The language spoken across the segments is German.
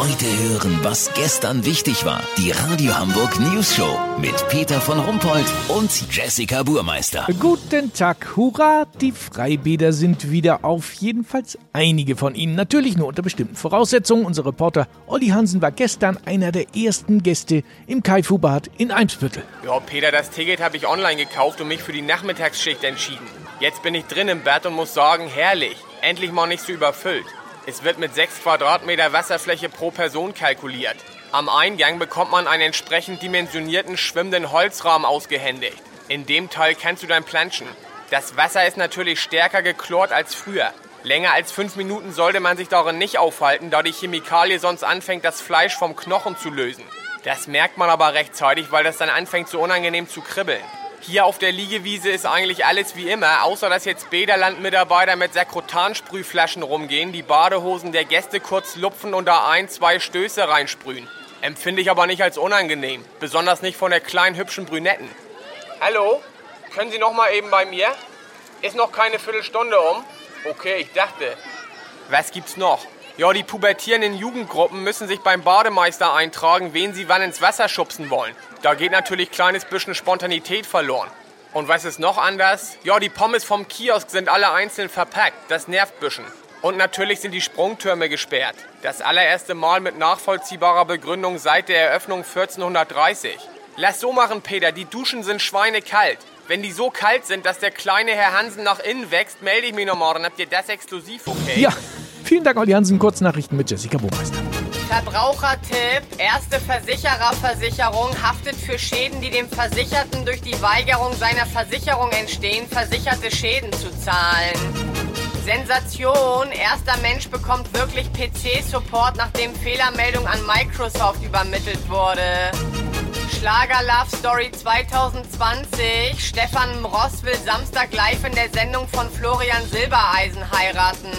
Heute hören, was gestern wichtig war. Die Radio Hamburg News Show mit Peter von Rumpold und Jessica Burmeister. Guten Tag, hurra! Die Freibäder sind wieder auf. Jedenfalls einige von ihnen. Natürlich nur unter bestimmten Voraussetzungen. Unser Reporter Olli Hansen war gestern einer der ersten Gäste im Kaifu-Bad in Eimsbüttel. Ja, Peter, das Ticket habe ich online gekauft und mich für die Nachmittagsschicht entschieden. Jetzt bin ich drin im Bad und muss sagen, herrlich. Endlich mal nicht so überfüllt. Es wird mit 6 Quadratmeter Wasserfläche pro Person kalkuliert. Am Eingang bekommt man einen entsprechend dimensionierten schwimmenden Holzrahmen ausgehändigt. In dem Teil kannst du dann planschen. Das Wasser ist natürlich stärker geklort als früher. Länger als fünf Minuten sollte man sich darin nicht aufhalten, da die Chemikalie sonst anfängt, das Fleisch vom Knochen zu lösen. Das merkt man aber rechtzeitig, weil das dann anfängt so unangenehm zu kribbeln. Hier auf der Liegewiese ist eigentlich alles wie immer, außer dass jetzt Bäderland-Mitarbeiter mit Sakrotansprühflaschen rumgehen, die Badehosen der Gäste kurz lupfen und da ein, zwei Stöße reinsprühen. Empfinde ich aber nicht als unangenehm, besonders nicht von der kleinen hübschen Brünetten. Hallo? Können Sie noch mal eben bei mir? Ist noch keine Viertelstunde um? Okay, ich dachte. Was gibt's noch? Ja, die pubertierenden Jugendgruppen müssen sich beim Bademeister eintragen, wen sie wann ins Wasser schubsen wollen. Da geht natürlich kleines bisschen Spontanität verloren. Und was ist noch anders? Ja, die Pommes vom Kiosk sind alle einzeln verpackt. Das nervt bisschen. Und natürlich sind die Sprungtürme gesperrt. Das allererste Mal mit nachvollziehbarer Begründung seit der Eröffnung 1430. Lass so machen, Peter, die Duschen sind schweinekalt. Wenn die so kalt sind, dass der kleine Herr Hansen nach innen wächst, melde ich mich nochmal, dann habt ihr das exklusiv, okay? Ja, vielen Dank, Olli Hansen. Kurznachrichten mit Jessica Burmeister. Verbrauchertipp. Erste Versichererversicherung haftet für Schäden, die dem Versicherten durch die Weigerung seiner Versicherung entstehen, versicherte Schäden zu zahlen. Sensation. Erster Mensch bekommt wirklich PC-Support, nachdem Fehlermeldung an Microsoft übermittelt wurde. Schlager Love Story 2020. Stefan Ross will Samstag live in der Sendung von Florian Silbereisen heiraten.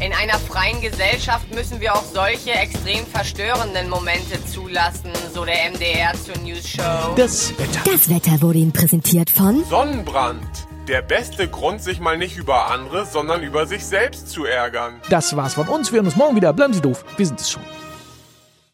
In einer freien Gesellschaft müssen wir auch solche extrem verstörenden Momente zulassen, so der MDR zur News Show. Das Wetter. Das Wetter wurde Ihnen präsentiert von Sonnenbrand. Der beste Grund, sich mal nicht über andere, sondern über sich selbst zu ärgern. Das war's von uns. Wir hören uns morgen wieder. Bleiben Sie doof. Wir sind es schon.